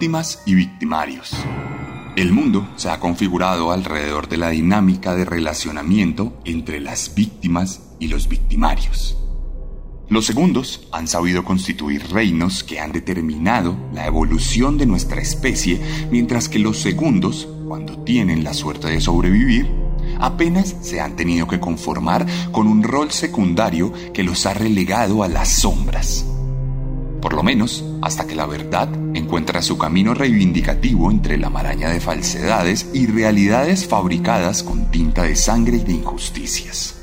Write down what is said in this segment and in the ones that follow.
Víctimas y victimarios. El mundo se ha configurado alrededor de la dinámica de relacionamiento entre las víctimas y los victimarios. Los segundos han sabido constituir reinos que han determinado la evolución de nuestra especie, mientras que los segundos, cuando tienen la suerte de sobrevivir, apenas se han tenido que conformar con un rol secundario que los ha relegado a las sombras por lo menos hasta que la verdad encuentra su camino reivindicativo entre la maraña de falsedades y realidades fabricadas con tinta de sangre y de injusticias.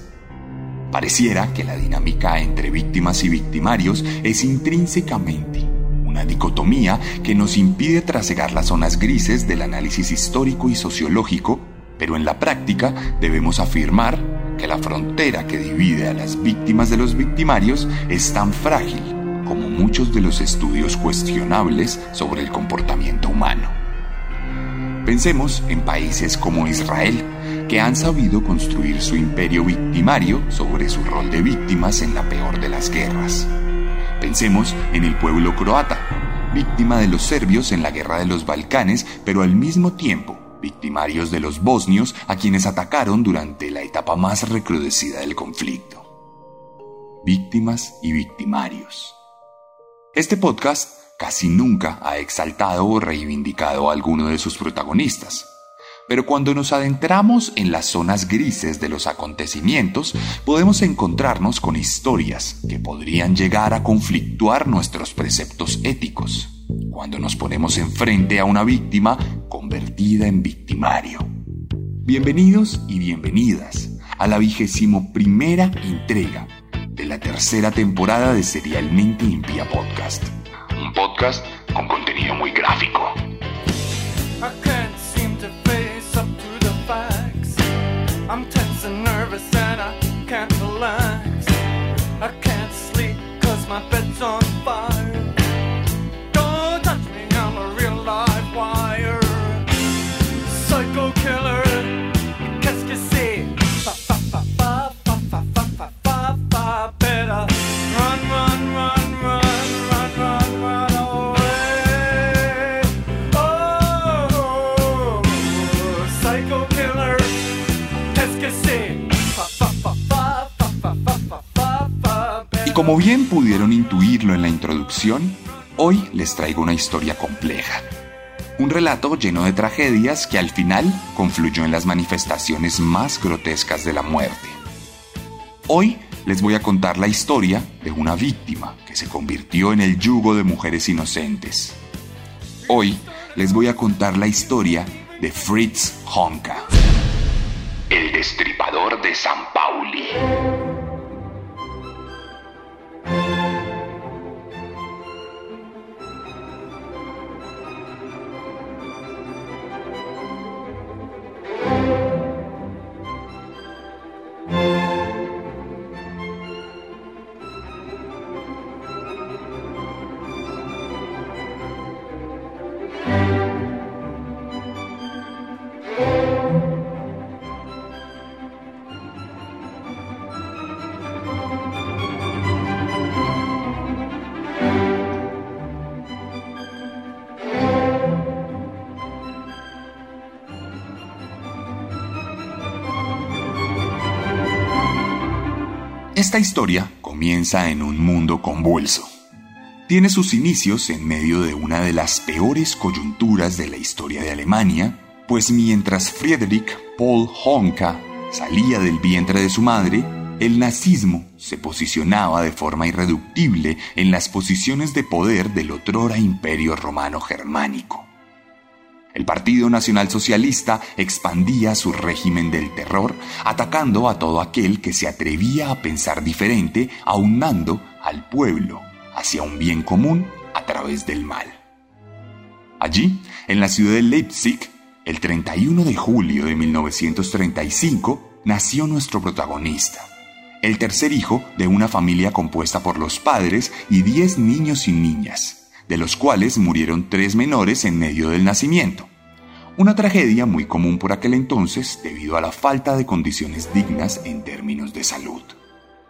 Pareciera que la dinámica entre víctimas y victimarios es intrínsecamente una dicotomía que nos impide trasegar las zonas grises del análisis histórico y sociológico, pero en la práctica debemos afirmar que la frontera que divide a las víctimas de los victimarios es tan frágil como muchos de los estudios cuestionables sobre el comportamiento humano. Pensemos en países como Israel, que han sabido construir su imperio victimario sobre su rol de víctimas en la peor de las guerras. Pensemos en el pueblo croata, víctima de los serbios en la guerra de los Balcanes, pero al mismo tiempo victimarios de los bosnios a quienes atacaron durante la etapa más recrudecida del conflicto. Víctimas y victimarios. Este podcast casi nunca ha exaltado o reivindicado a alguno de sus protagonistas. Pero cuando nos adentramos en las zonas grises de los acontecimientos, podemos encontrarnos con historias que podrían llegar a conflictuar nuestros preceptos éticos, cuando nos ponemos enfrente a una víctima convertida en victimario. Bienvenidos y bienvenidas a la vigésimo primera entrega de la tercera temporada de Serialmente Limpia Podcast. Un podcast con contenido muy gráfico. Bien pudieron intuirlo en la introducción, hoy les traigo una historia compleja. Un relato lleno de tragedias que al final confluyó en las manifestaciones más grotescas de la muerte. Hoy les voy a contar la historia de una víctima que se convirtió en el yugo de mujeres inocentes. Hoy les voy a contar la historia de Fritz Honka, el destripador de San Pauli. Esta historia comienza en un mundo convulso. Tiene sus inicios en medio de una de las peores coyunturas de la historia de Alemania, pues mientras Friedrich Paul Honka salía del vientre de su madre, el nazismo se posicionaba de forma irreductible en las posiciones de poder del otrora imperio romano germánico. El Partido Nacional Socialista expandía su régimen del terror, atacando a todo aquel que se atrevía a pensar diferente, aunando al pueblo hacia un bien común a través del mal. Allí, en la ciudad de Leipzig, el 31 de julio de 1935, nació nuestro protagonista, el tercer hijo de una familia compuesta por los padres y 10 niños y niñas de los cuales murieron tres menores en medio del nacimiento. Una tragedia muy común por aquel entonces debido a la falta de condiciones dignas en términos de salud.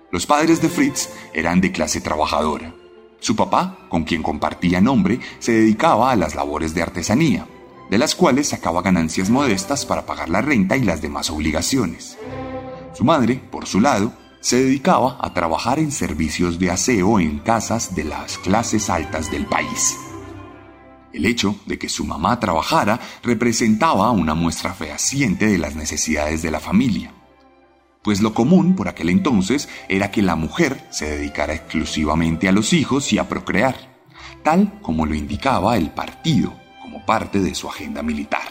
Los padres de Fritz eran de clase trabajadora. Su papá, con quien compartía nombre, se dedicaba a las labores de artesanía, de las cuales sacaba ganancias modestas para pagar la renta y las demás obligaciones. Su madre, por su lado, se dedicaba a trabajar en servicios de aseo en casas de las clases altas del país. El hecho de que su mamá trabajara representaba una muestra fehaciente de las necesidades de la familia, pues lo común por aquel entonces era que la mujer se dedicara exclusivamente a los hijos y a procrear, tal como lo indicaba el partido como parte de su agenda militar.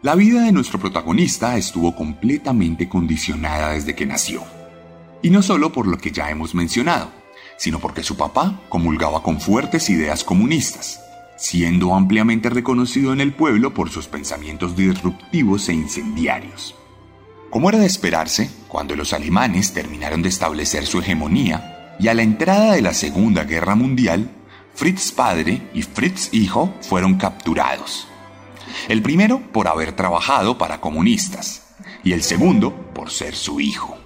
La vida de nuestro protagonista estuvo completamente condicionada desde que nació. Y no solo por lo que ya hemos mencionado, sino porque su papá comulgaba con fuertes ideas comunistas, siendo ampliamente reconocido en el pueblo por sus pensamientos disruptivos e incendiarios. Como era de esperarse, cuando los alemanes terminaron de establecer su hegemonía y a la entrada de la Segunda Guerra Mundial, Fritz padre y Fritz hijo fueron capturados. El primero por haber trabajado para comunistas y el segundo por ser su hijo.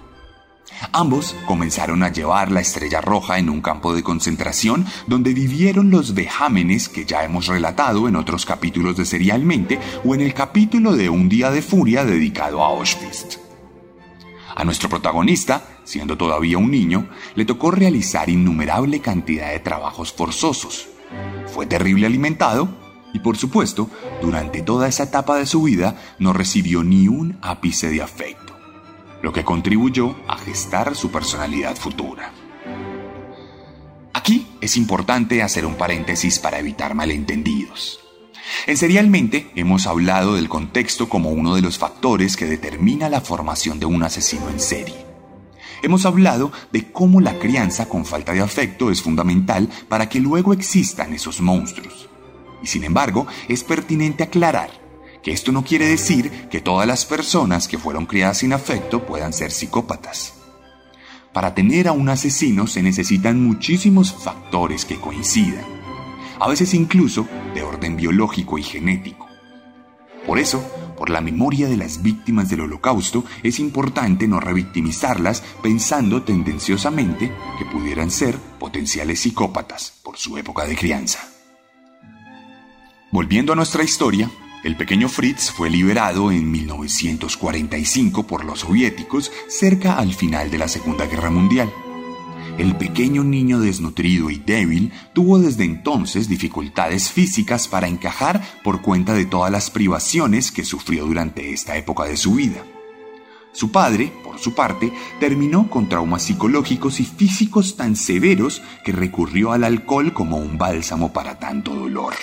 Ambos comenzaron a llevar la estrella roja en un campo de concentración donde vivieron los vejámenes que ya hemos relatado en otros capítulos de Serialmente o en el capítulo de Un día de furia dedicado a Auschwitz. A nuestro protagonista, siendo todavía un niño, le tocó realizar innumerable cantidad de trabajos forzosos. Fue terrible alimentado y por supuesto, durante toda esa etapa de su vida no recibió ni un ápice de afecto lo que contribuyó a gestar su personalidad futura. Aquí es importante hacer un paréntesis para evitar malentendidos. En Serialmente hemos hablado del contexto como uno de los factores que determina la formación de un asesino en serie. Hemos hablado de cómo la crianza con falta de afecto es fundamental para que luego existan esos monstruos. Y sin embargo, es pertinente aclarar que esto no quiere decir que todas las personas que fueron criadas sin afecto puedan ser psicópatas. Para tener a un asesino se necesitan muchísimos factores que coincidan, a veces incluso de orden biológico y genético. Por eso, por la memoria de las víctimas del holocausto, es importante no revictimizarlas pensando tendenciosamente que pudieran ser potenciales psicópatas por su época de crianza. Volviendo a nuestra historia, el pequeño Fritz fue liberado en 1945 por los soviéticos cerca al final de la Segunda Guerra Mundial. El pequeño niño desnutrido y débil tuvo desde entonces dificultades físicas para encajar por cuenta de todas las privaciones que sufrió durante esta época de su vida. Su padre, por su parte, terminó con traumas psicológicos y físicos tan severos que recurrió al alcohol como un bálsamo para tanto dolor.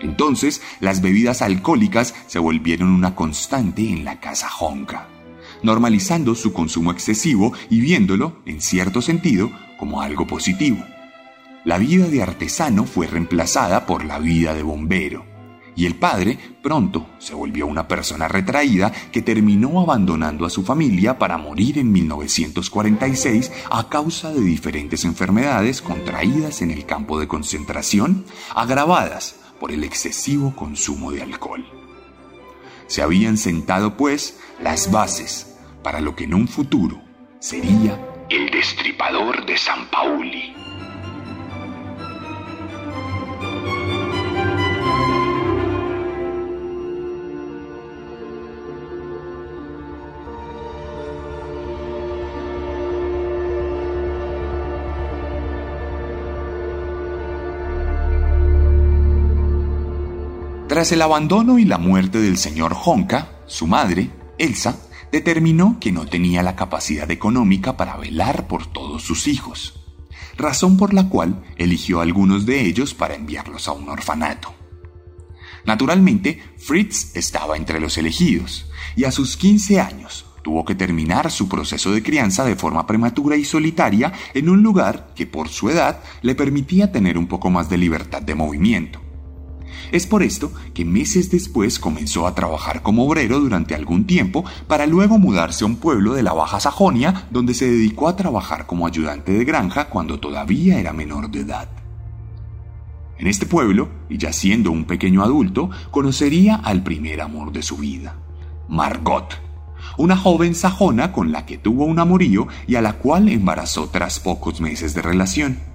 Entonces, las bebidas alcohólicas se volvieron una constante en la casa Honka, normalizando su consumo excesivo y viéndolo, en cierto sentido, como algo positivo. La vida de artesano fue reemplazada por la vida de bombero, y el padre pronto se volvió una persona retraída que terminó abandonando a su familia para morir en 1946 a causa de diferentes enfermedades contraídas en el campo de concentración, agravadas por el excesivo consumo de alcohol. Se habían sentado, pues, las bases para lo que en un futuro sería el destripador de San Pauli. Tras el abandono y la muerte del señor Honka, su madre, Elsa, determinó que no tenía la capacidad económica para velar por todos sus hijos, razón por la cual eligió a algunos de ellos para enviarlos a un orfanato. Naturalmente, Fritz estaba entre los elegidos, y a sus 15 años tuvo que terminar su proceso de crianza de forma prematura y solitaria en un lugar que por su edad le permitía tener un poco más de libertad de movimiento. Es por esto que meses después comenzó a trabajar como obrero durante algún tiempo para luego mudarse a un pueblo de la Baja Sajonia donde se dedicó a trabajar como ayudante de granja cuando todavía era menor de edad. En este pueblo, y ya siendo un pequeño adulto, conocería al primer amor de su vida, Margot, una joven sajona con la que tuvo un amorío y a la cual embarazó tras pocos meses de relación.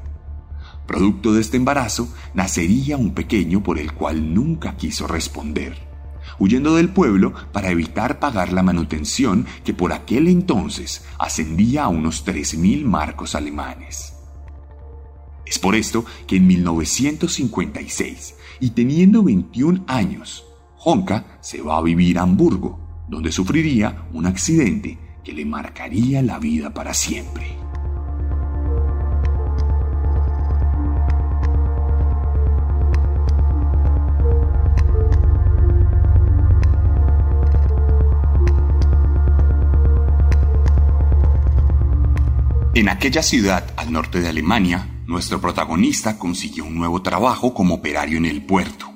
Producto de este embarazo, nacería un pequeño por el cual nunca quiso responder, huyendo del pueblo para evitar pagar la manutención que por aquel entonces ascendía a unos 3.000 marcos alemanes. Es por esto que en 1956, y teniendo 21 años, Honka se va a vivir a Hamburgo, donde sufriría un accidente que le marcaría la vida para siempre. En aquella ciudad al norte de Alemania, nuestro protagonista consiguió un nuevo trabajo como operario en el puerto.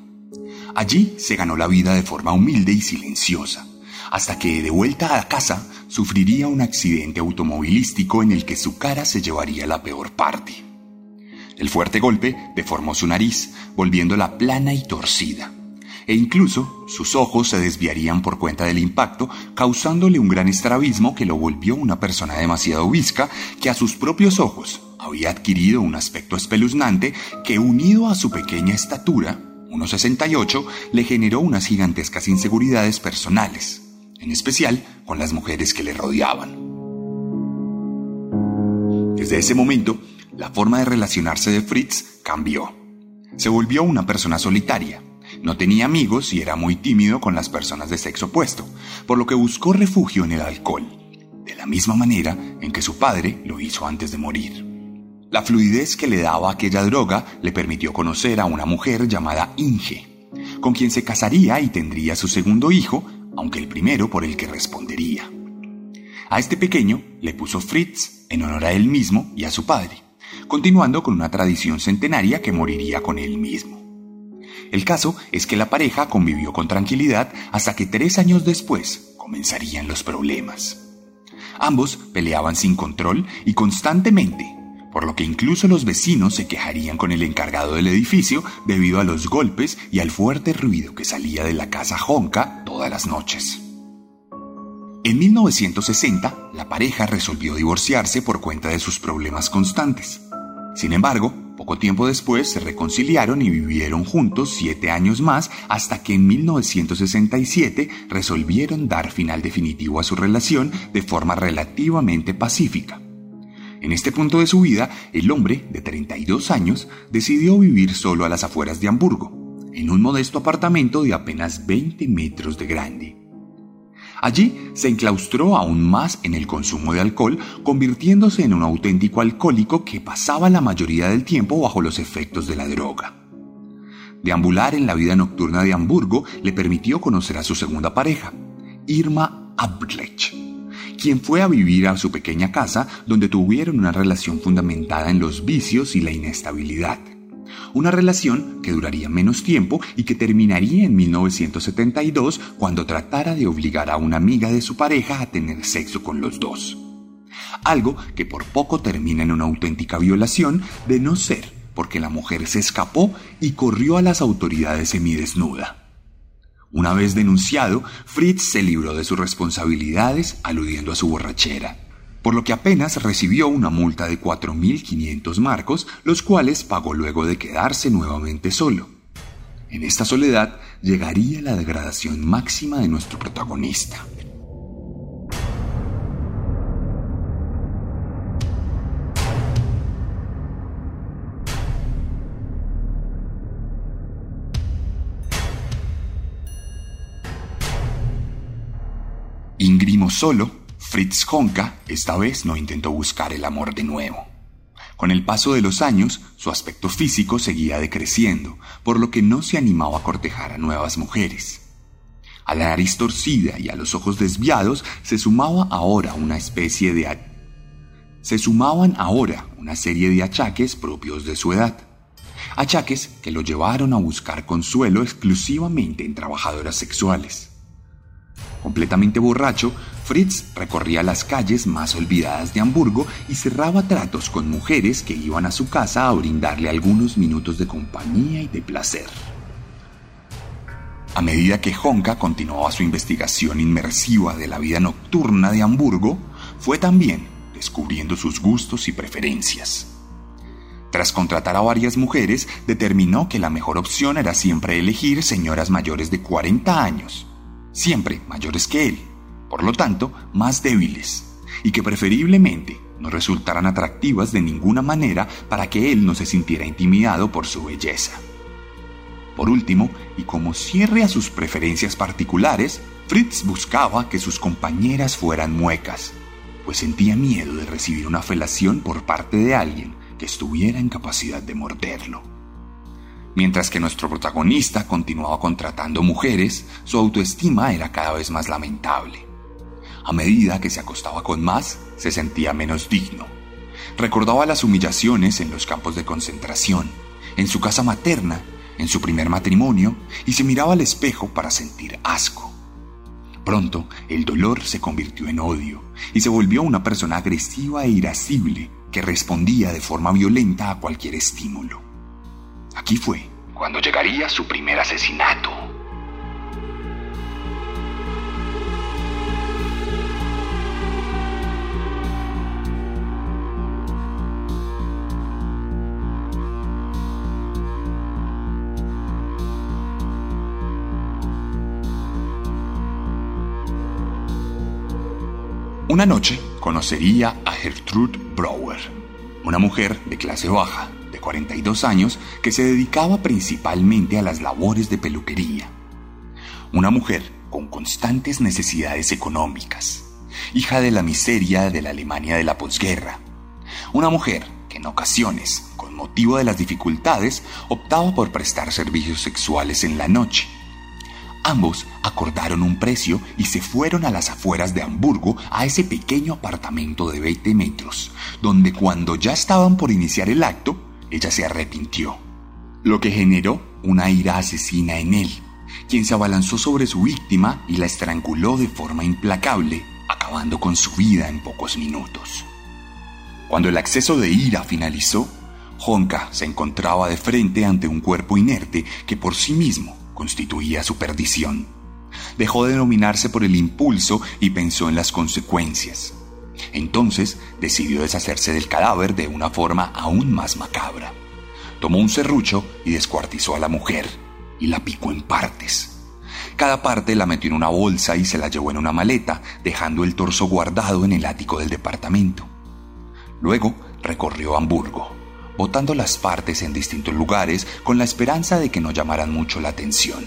Allí se ganó la vida de forma humilde y silenciosa, hasta que de vuelta a casa sufriría un accidente automovilístico en el que su cara se llevaría la peor parte. El fuerte golpe deformó su nariz, volviéndola plana y torcida, e incluso sus ojos se desviarían por cuenta del impacto, causándole un gran estrabismo que lo volvió una persona demasiado visca que a sus propios ojos había adquirido un aspecto espeluznante que unido a su pequeña estatura, 1,68, le generó unas gigantescas inseguridades personales, en especial con las mujeres que le rodeaban. Desde ese momento, la forma de relacionarse de Fritz cambió. Se volvió una persona solitaria. No tenía amigos y era muy tímido con las personas de sexo opuesto, por lo que buscó refugio en el alcohol, de la misma manera en que su padre lo hizo antes de morir. La fluidez que le daba aquella droga le permitió conocer a una mujer llamada Inge, con quien se casaría y tendría su segundo hijo, aunque el primero por el que respondería. A este pequeño le puso Fritz en honor a él mismo y a su padre, continuando con una tradición centenaria que moriría con él mismo. El caso es que la pareja convivió con tranquilidad hasta que tres años después comenzarían los problemas. Ambos peleaban sin control y constantemente por lo que incluso los vecinos se quejarían con el encargado del edificio debido a los golpes y al fuerte ruido que salía de la casa Honka todas las noches. En 1960, la pareja resolvió divorciarse por cuenta de sus problemas constantes. Sin embargo, poco tiempo después se reconciliaron y vivieron juntos siete años más hasta que en 1967 resolvieron dar final definitivo a su relación de forma relativamente pacífica. En este punto de su vida, el hombre, de 32 años, decidió vivir solo a las afueras de Hamburgo, en un modesto apartamento de apenas 20 metros de grande. Allí se enclaustró aún más en el consumo de alcohol, convirtiéndose en un auténtico alcohólico que pasaba la mayoría del tiempo bajo los efectos de la droga. Deambular en la vida nocturna de Hamburgo le permitió conocer a su segunda pareja, Irma Abrecht quien fue a vivir a su pequeña casa donde tuvieron una relación fundamentada en los vicios y la inestabilidad. Una relación que duraría menos tiempo y que terminaría en 1972 cuando tratara de obligar a una amiga de su pareja a tener sexo con los dos. Algo que por poco termina en una auténtica violación de no ser porque la mujer se escapó y corrió a las autoridades semidesnuda. Una vez denunciado, Fritz se libró de sus responsabilidades aludiendo a su borrachera, por lo que apenas recibió una multa de 4.500 marcos, los cuales pagó luego de quedarse nuevamente solo. En esta soledad llegaría la degradación máxima de nuestro protagonista. Ingrimo solo, Fritz Honka esta vez no intentó buscar el amor de nuevo. Con el paso de los años, su aspecto físico seguía decreciendo, por lo que no se animaba a cortejar a nuevas mujeres. A la nariz torcida y a los ojos desviados se sumaba ahora una especie de se sumaban ahora una serie de achaques propios de su edad. Achaques que lo llevaron a buscar consuelo exclusivamente en trabajadoras sexuales. Completamente borracho, Fritz recorría las calles más olvidadas de Hamburgo y cerraba tratos con mujeres que iban a su casa a brindarle algunos minutos de compañía y de placer. A medida que Honka continuaba su investigación inmersiva de la vida nocturna de Hamburgo, fue también descubriendo sus gustos y preferencias. Tras contratar a varias mujeres, determinó que la mejor opción era siempre elegir señoras mayores de 40 años, siempre mayores que él, por lo tanto, más débiles, y que preferiblemente no resultaran atractivas de ninguna manera para que él no se sintiera intimidado por su belleza. Por último, y como cierre a sus preferencias particulares, Fritz buscaba que sus compañeras fueran muecas, pues sentía miedo de recibir una felación por parte de alguien que estuviera en capacidad de morderlo. Mientras que nuestro protagonista continuaba contratando mujeres, su autoestima era cada vez más lamentable. A medida que se acostaba con más, se sentía menos digno. Recordaba las humillaciones en los campos de concentración, en su casa materna en su primer matrimonio y se miraba al espejo para sentir asco. Pronto el dolor se convirtió en odio y se volvió una persona agresiva e irascible que respondía de forma violenta a cualquier estímulo. Aquí fue cuando llegaría su primer asesinato. Una noche conocería a Gertrude Brouwer, una mujer de clase baja, de 42 años, que se dedicaba principalmente a las labores de peluquería. Una mujer con constantes necesidades económicas, hija de la miseria de la Alemania de la posguerra. Una mujer que en ocasiones, con motivo de las dificultades, optaba por prestar servicios sexuales en la noche Ambos acordaron un precio y se fueron a las afueras de Hamburgo a ese pequeño apartamento de 20 metros, donde cuando ya estaban por iniciar el acto, ella se arrepintió, lo que generó una ira asesina en él, quien se abalanzó sobre su víctima y la estranguló de forma implacable, acabando con su vida en pocos minutos. Cuando el acceso de ira finalizó, Honka se encontraba de frente ante un cuerpo inerte que por sí mismo constituía su perdición. Dejó de dominarse por el impulso y pensó en las consecuencias. Entonces decidió deshacerse del cadáver de una forma aún más macabra. Tomó un serrucho y descuartizó a la mujer y la picó en partes. Cada parte la metió en una bolsa y se la llevó en una maleta, dejando el torso guardado en el ático del departamento. Luego recorrió Hamburgo botando las partes en distintos lugares con la esperanza de que no llamaran mucho la atención.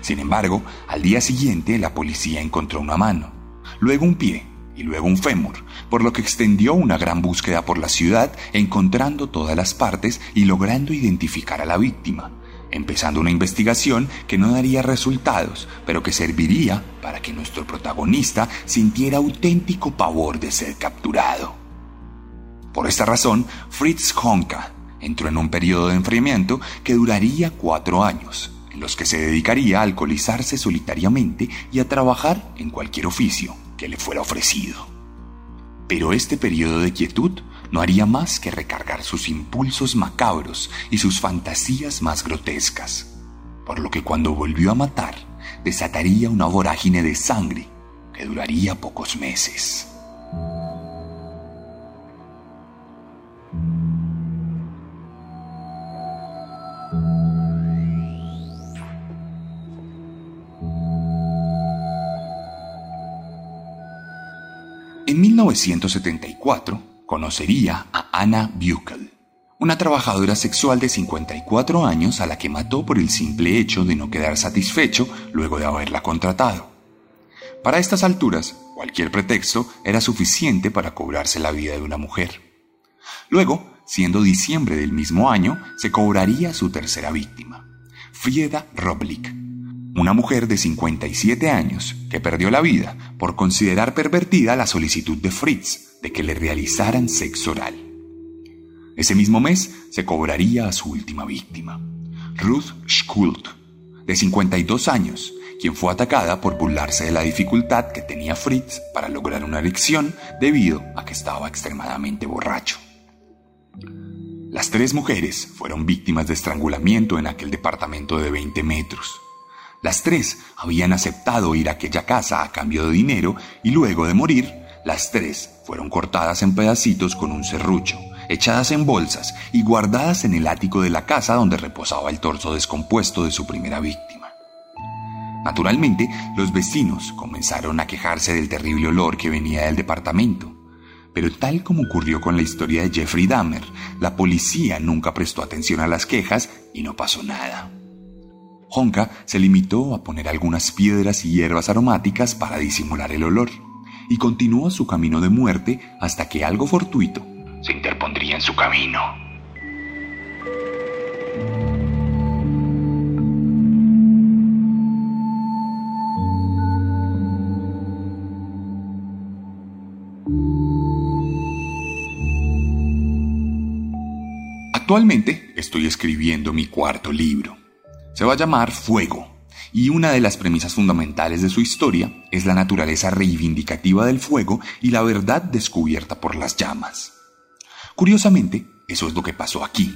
Sin embargo, al día siguiente la policía encontró una mano, luego un pie y luego un fémur, por lo que extendió una gran búsqueda por la ciudad, encontrando todas las partes y logrando identificar a la víctima, empezando una investigación que no daría resultados, pero que serviría para que nuestro protagonista sintiera auténtico pavor de ser capturado. Por esta razón, Fritz Honka entró en un periodo de enfriamiento que duraría cuatro años, en los que se dedicaría a alcoholizarse solitariamente y a trabajar en cualquier oficio que le fuera ofrecido. Pero este periodo de quietud no haría más que recargar sus impulsos macabros y sus fantasías más grotescas, por lo que cuando volvió a matar, desataría una vorágine de sangre que duraría pocos meses. En 1974 conocería a Anna Buchel, una trabajadora sexual de 54 años a la que mató por el simple hecho de no quedar satisfecho luego de haberla contratado. Para estas alturas, cualquier pretexto era suficiente para cobrarse la vida de una mujer. Luego, siendo diciembre del mismo año, se cobraría su tercera víctima, Frieda Roblick, una mujer de 57 años que perdió la vida por considerar pervertida la solicitud de Fritz de que le realizaran sexo oral. Ese mismo mes se cobraría a su última víctima, Ruth Schult, de 52 años, quien fue atacada por burlarse de la dificultad que tenía Fritz para lograr una erección debido a que estaba extremadamente borracho. Las tres mujeres fueron víctimas de estrangulamiento en aquel departamento de 20 metros. Las tres habían aceptado ir a aquella casa a cambio de dinero y luego de morir, las tres fueron cortadas en pedacitos con un serrucho, echadas en bolsas y guardadas en el ático de la casa donde reposaba el torso descompuesto de su primera víctima. Naturalmente, los vecinos comenzaron a quejarse del terrible olor que venía del departamento. Pero tal como ocurrió con la historia de Jeffrey Dahmer, la policía nunca prestó atención a las quejas y no pasó nada. Honka se limitó a poner algunas piedras y hierbas aromáticas para disimular el olor, y continuó su camino de muerte hasta que algo fortuito se interpondría en su camino. Actualmente estoy escribiendo mi cuarto libro. Se va a llamar Fuego, y una de las premisas fundamentales de su historia es la naturaleza reivindicativa del fuego y la verdad descubierta por las llamas. Curiosamente, eso es lo que pasó aquí.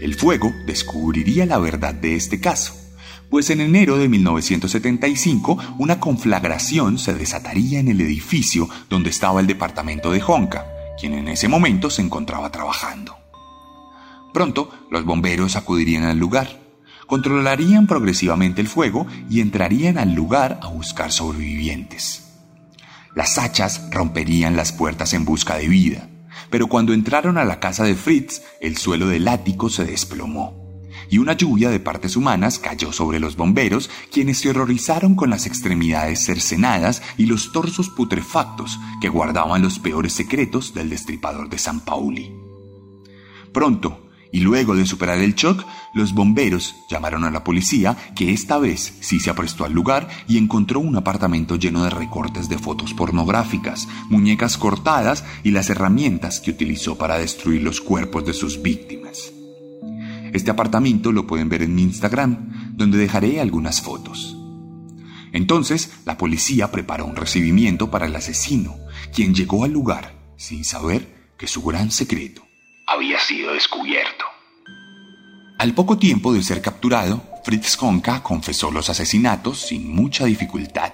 El fuego descubriría la verdad de este caso, pues en enero de 1975 una conflagración se desataría en el edificio donde estaba el departamento de Honka, quien en ese momento se encontraba trabajando. Pronto, los bomberos acudirían al lugar, controlarían progresivamente el fuego y entrarían al lugar a buscar sobrevivientes. Las hachas romperían las puertas en busca de vida, pero cuando entraron a la casa de Fritz, el suelo del ático se desplomó y una lluvia de partes humanas cayó sobre los bomberos, quienes se horrorizaron con las extremidades cercenadas y los torsos putrefactos que guardaban los peores secretos del destripador de San Pauli. Pronto, y luego de superar el shock, los bomberos llamaron a la policía, que esta vez sí se aprestó al lugar y encontró un apartamento lleno de recortes de fotos pornográficas, muñecas cortadas y las herramientas que utilizó para destruir los cuerpos de sus víctimas. Este apartamento lo pueden ver en mi Instagram, donde dejaré algunas fotos. Entonces, la policía preparó un recibimiento para el asesino, quien llegó al lugar sin saber que su gran secreto había sido descubierto. Al poco tiempo de ser capturado, Fritz Honka confesó los asesinatos sin mucha dificultad.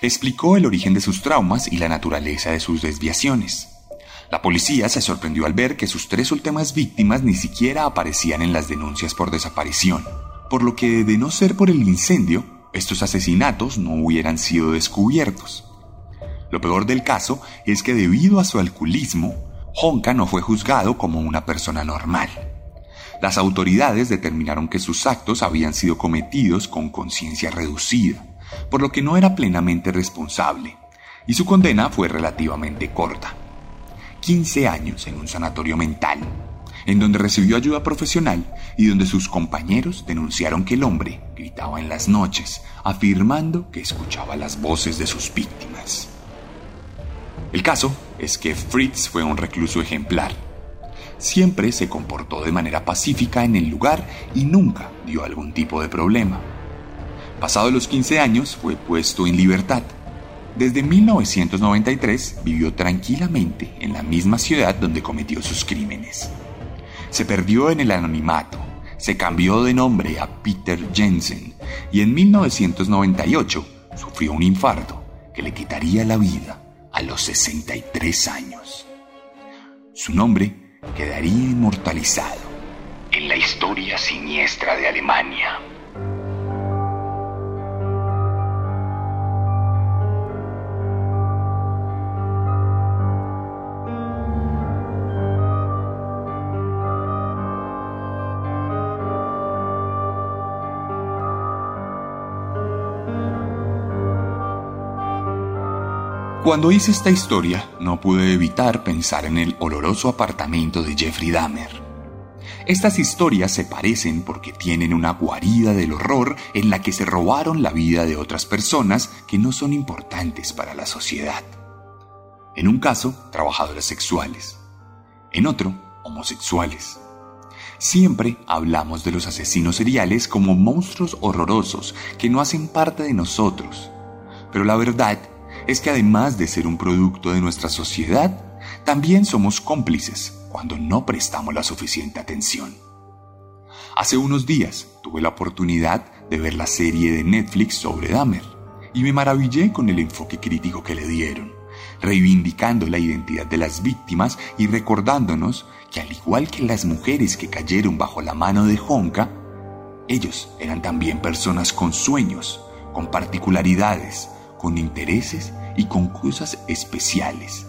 Explicó el origen de sus traumas y la naturaleza de sus desviaciones. La policía se sorprendió al ver que sus tres últimas víctimas ni siquiera aparecían en las denuncias por desaparición, por lo que de no ser por el incendio, estos asesinatos no hubieran sido descubiertos. Lo peor del caso es que debido a su alcoholismo, Honka no fue juzgado como una persona normal. Las autoridades determinaron que sus actos habían sido cometidos con conciencia reducida, por lo que no era plenamente responsable, y su condena fue relativamente corta. 15 años en un sanatorio mental, en donde recibió ayuda profesional y donde sus compañeros denunciaron que el hombre gritaba en las noches, afirmando que escuchaba las voces de sus víctimas. El caso es que Fritz fue un recluso ejemplar. Siempre se comportó de manera pacífica en el lugar y nunca dio algún tipo de problema. Pasado los 15 años fue puesto en libertad. Desde 1993 vivió tranquilamente en la misma ciudad donde cometió sus crímenes. Se perdió en el anonimato, se cambió de nombre a Peter Jensen y en 1998 sufrió un infarto que le quitaría la vida a los 63 años. Su nombre quedaría inmortalizado en la historia siniestra de Alemania. Cuando hice esta historia, no pude evitar pensar en el oloroso apartamento de Jeffrey Dahmer. Estas historias se parecen porque tienen una guarida del horror en la que se robaron la vida de otras personas que no son importantes para la sociedad. En un caso, trabajadores sexuales. En otro, homosexuales. Siempre hablamos de los asesinos seriales como monstruos horrorosos que no hacen parte de nosotros. Pero la verdad es que además de ser un producto de nuestra sociedad, también somos cómplices cuando no prestamos la suficiente atención. Hace unos días tuve la oportunidad de ver la serie de Netflix sobre Dahmer y me maravillé con el enfoque crítico que le dieron, reivindicando la identidad de las víctimas y recordándonos que al igual que las mujeres que cayeron bajo la mano de Honka, ellos eran también personas con sueños, con particularidades, con intereses y con cosas especiales.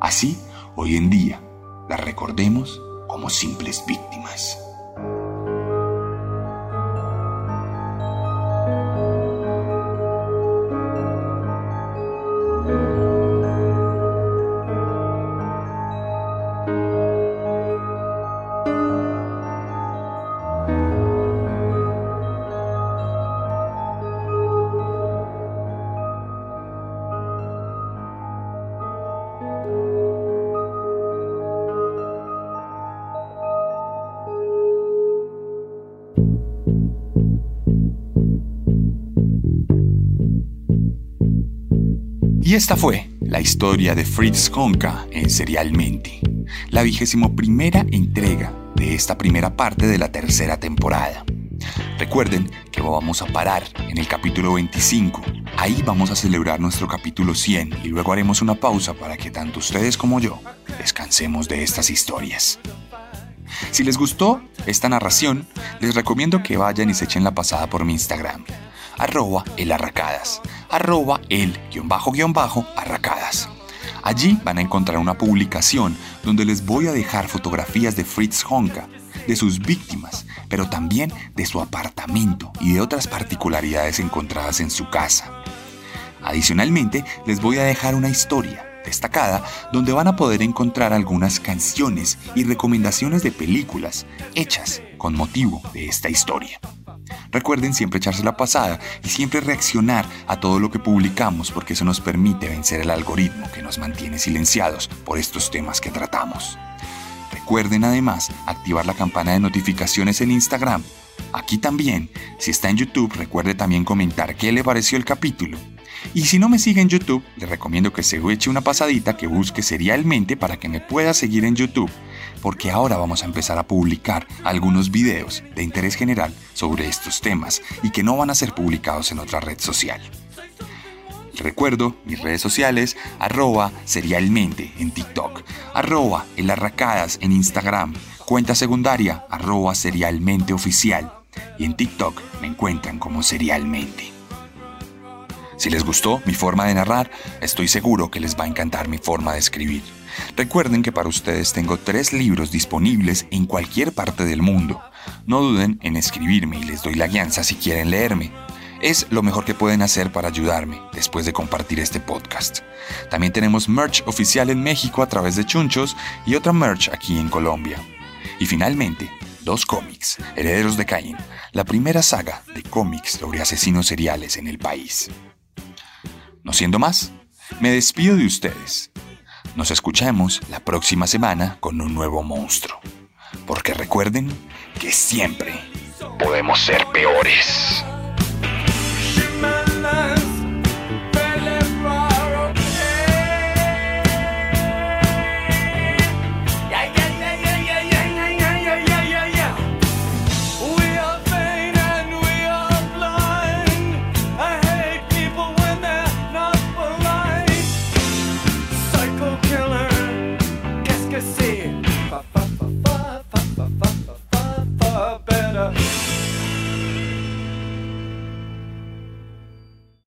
Así, hoy en día, las recordemos como simples víctimas. Esta fue la historia de Fritz Honka en Serialmente, la vigésimo primera entrega de esta primera parte de la tercera temporada. Recuerden que vamos a parar en el capítulo 25. Ahí vamos a celebrar nuestro capítulo 100 y luego haremos una pausa para que tanto ustedes como yo descansemos de estas historias. Si les gustó esta narración, les recomiendo que vayan y se echen la pasada por mi Instagram arroba el arracadas, arroba el guion bajo guion bajo arracadas. Allí van a encontrar una publicación donde les voy a dejar fotografías de Fritz Honka, de sus víctimas, pero también de su apartamento y de otras particularidades encontradas en su casa. Adicionalmente, les voy a dejar una historia destacada donde van a poder encontrar algunas canciones y recomendaciones de películas hechas con motivo de esta historia. Recuerden siempre echarse la pasada y siempre reaccionar a todo lo que publicamos porque eso nos permite vencer el algoritmo que nos mantiene silenciados por estos temas que tratamos. Recuerden además activar la campana de notificaciones en Instagram. Aquí también, si está en YouTube, recuerde también comentar qué le pareció el capítulo. Y si no me sigue en YouTube, le recomiendo que se eche una pasadita que busque serialmente para que me pueda seguir en YouTube porque ahora vamos a empezar a publicar algunos videos de interés general sobre estos temas y que no van a ser publicados en otra red social. Recuerdo mis redes sociales, arroba serialmente en TikTok, arroba elarracadas en Instagram, cuenta secundaria, arroba serialmente oficial y en TikTok me encuentran como serialmente. Si les gustó mi forma de narrar, estoy seguro que les va a encantar mi forma de escribir. Recuerden que para ustedes tengo tres libros disponibles en cualquier parte del mundo. No duden en escribirme y les doy la guianza si quieren leerme. Es lo mejor que pueden hacer para ayudarme después de compartir este podcast. También tenemos merch oficial en México a través de Chunchos y otra merch aquí en Colombia. Y finalmente, dos cómics, Herederos de Caín, la primera saga de cómics sobre asesinos seriales en el país. No siendo más, me despido de ustedes. Nos escuchamos la próxima semana con un nuevo monstruo. Porque recuerden que siempre podemos ser peores.